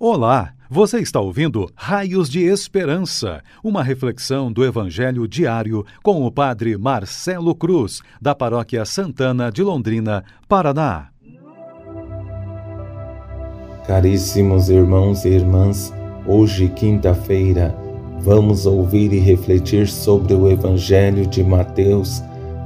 Olá, você está ouvindo Raios de Esperança, uma reflexão do Evangelho diário com o Padre Marcelo Cruz, da Paróquia Santana de Londrina, Paraná. Caríssimos irmãos e irmãs, hoje, quinta-feira, vamos ouvir e refletir sobre o Evangelho de Mateus,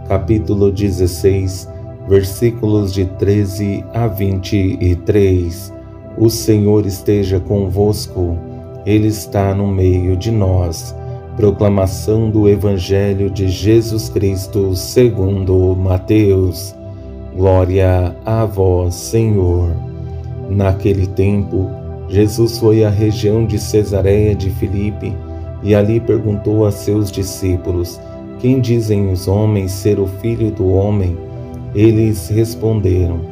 capítulo 16, versículos de 13 a 23 o Senhor esteja convosco, Ele está no meio de nós. Proclamação do Evangelho de Jesus Cristo segundo Mateus. Glória a vós, Senhor. Naquele tempo, Jesus foi à região de Cesareia de Filipe e ali perguntou a seus discípulos: Quem dizem os homens ser o filho do homem? Eles responderam: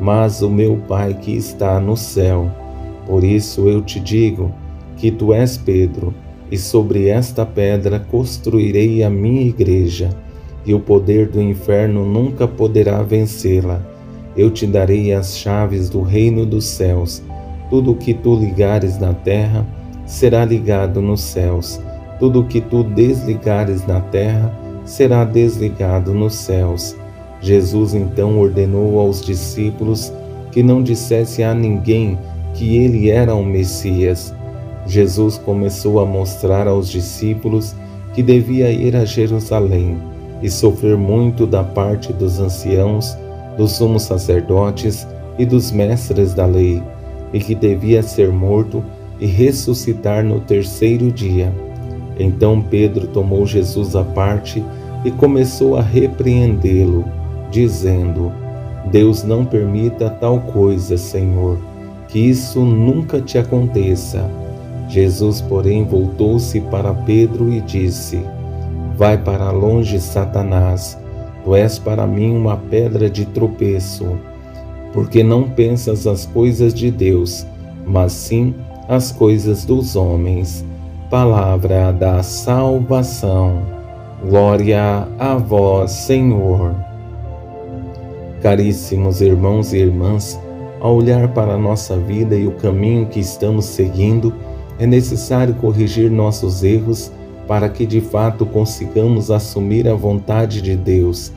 mas o meu Pai que está no céu. Por isso eu te digo que tu és Pedro, e sobre esta pedra construirei a minha igreja, e o poder do inferno nunca poderá vencê-la. Eu te darei as chaves do reino dos céus. Tudo o que tu ligares na terra será ligado nos céus. Tudo o que tu desligares na terra será desligado nos céus. Jesus então ordenou aos discípulos que não dissesse a ninguém que ele era o Messias. Jesus começou a mostrar aos discípulos que devia ir a Jerusalém e sofrer muito da parte dos anciãos, dos sumos sacerdotes e dos mestres da lei, e que devia ser morto e ressuscitar no terceiro dia. Então Pedro tomou Jesus à parte e começou a repreendê-lo dizendo: Deus não permita tal coisa, Senhor, que isso nunca te aconteça. Jesus, porém, voltou-se para Pedro e disse: Vai para longe, Satanás, tu és para mim uma pedra de tropeço, porque não pensas as coisas de Deus, mas sim as coisas dos homens. Palavra da salvação. Glória a vós, Senhor. Caríssimos irmãos e irmãs, ao olhar para a nossa vida e o caminho que estamos seguindo, é necessário corrigir nossos erros para que de fato consigamos assumir a vontade de Deus.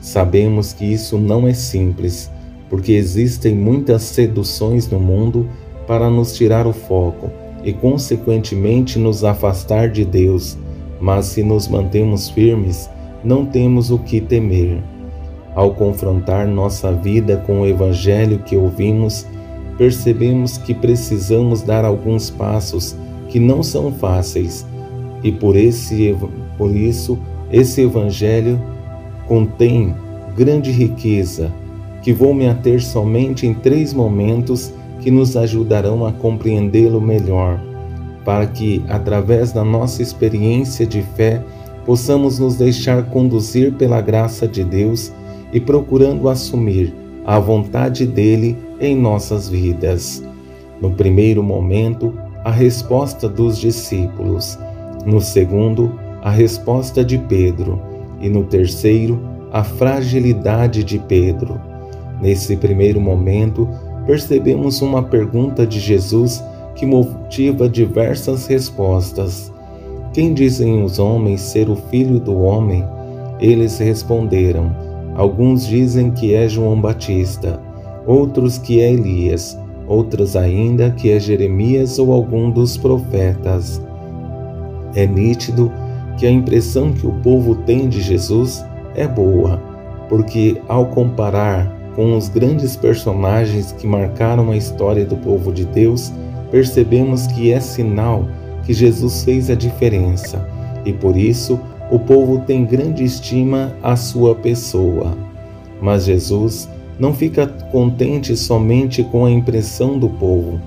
Sabemos que isso não é simples, porque existem muitas seduções no mundo para nos tirar o foco e, consequentemente, nos afastar de Deus. Mas se nos mantemos firmes, não temos o que temer. Ao confrontar nossa vida com o Evangelho que ouvimos, percebemos que precisamos dar alguns passos que não são fáceis, e por, esse, por isso esse Evangelho contém grande riqueza, que vou me ater somente em três momentos que nos ajudarão a compreendê-lo melhor, para que, através da nossa experiência de fé, possamos nos deixar conduzir pela graça de Deus e procurando assumir a vontade dele em nossas vidas. No primeiro momento, a resposta dos discípulos, no segundo, a resposta de Pedro, e no terceiro, a fragilidade de Pedro. Nesse primeiro momento, percebemos uma pergunta de Jesus que motiva diversas respostas. Quem dizem os homens ser o filho do homem? Eles responderam: Alguns dizem que é João Batista, outros que é Elias, outros ainda que é Jeremias ou algum dos profetas. É nítido que a impressão que o povo tem de Jesus é boa, porque ao comparar com os grandes personagens que marcaram a história do povo de Deus, percebemos que é sinal que Jesus fez a diferença e por isso o povo tem grande estima à sua pessoa. Mas Jesus não fica contente somente com a impressão do povo,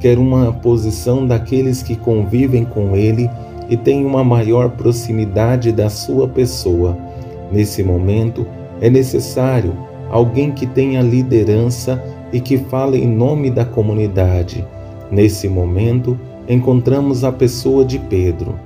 quer uma posição daqueles que convivem com ele e têm uma maior proximidade da sua pessoa. Nesse momento, é necessário alguém que tenha liderança e que fale em nome da comunidade. Nesse momento, encontramos a pessoa de Pedro.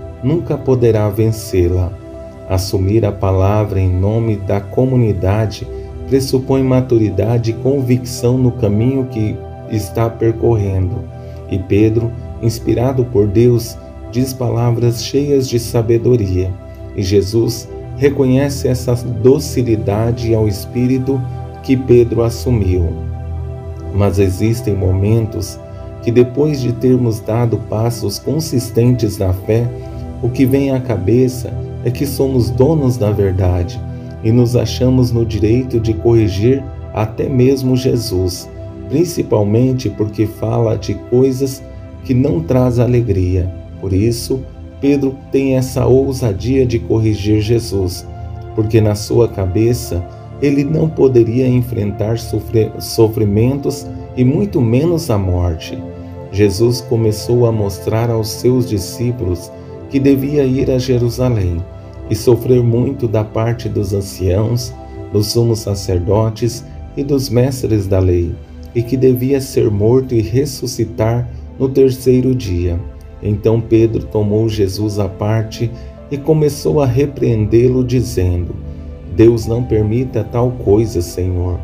nunca poderá vencê-la. Assumir a palavra em nome da comunidade pressupõe maturidade e convicção no caminho que está percorrendo. E Pedro, inspirado por Deus, diz palavras cheias de sabedoria. E Jesus reconhece essa docilidade ao espírito que Pedro assumiu. Mas existem momentos que, depois de termos dado passos consistentes na fé, o que vem à cabeça é que somos donos da verdade e nos achamos no direito de corrigir até mesmo Jesus, principalmente porque fala de coisas que não traz alegria. Por isso, Pedro tem essa ousadia de corrigir Jesus, porque na sua cabeça ele não poderia enfrentar sofrimentos e muito menos a morte. Jesus começou a mostrar aos seus discípulos que devia ir a Jerusalém e sofrer muito da parte dos anciãos, dos sumos sacerdotes e dos mestres da lei, e que devia ser morto e ressuscitar no terceiro dia. Então Pedro tomou Jesus à parte e começou a repreendê-lo, dizendo: Deus não permita tal coisa, Senhor,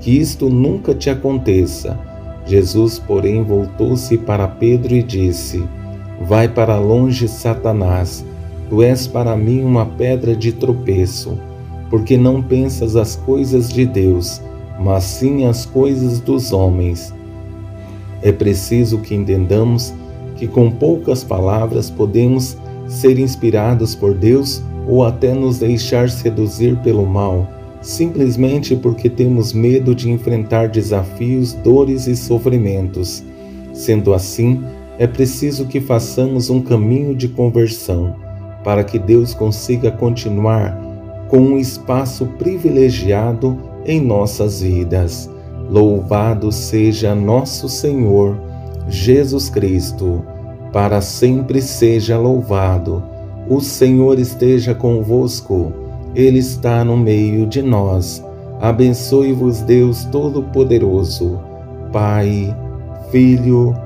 que isto nunca te aconteça. Jesus, porém, voltou-se para Pedro e disse: Vai para longe, Satanás. Tu és para mim uma pedra de tropeço, porque não pensas as coisas de Deus, mas sim as coisas dos homens. É preciso que entendamos que com poucas palavras podemos ser inspirados por Deus ou até nos deixar seduzir pelo mal, simplesmente porque temos medo de enfrentar desafios, dores e sofrimentos. Sendo assim, é preciso que façamos um caminho de conversão para que Deus consiga continuar com um espaço privilegiado em nossas vidas. Louvado seja nosso Senhor Jesus Cristo, para sempre seja louvado. O Senhor esteja convosco, Ele está no meio de nós. Abençoe-vos, Deus Todo-Poderoso, Pai, Filho e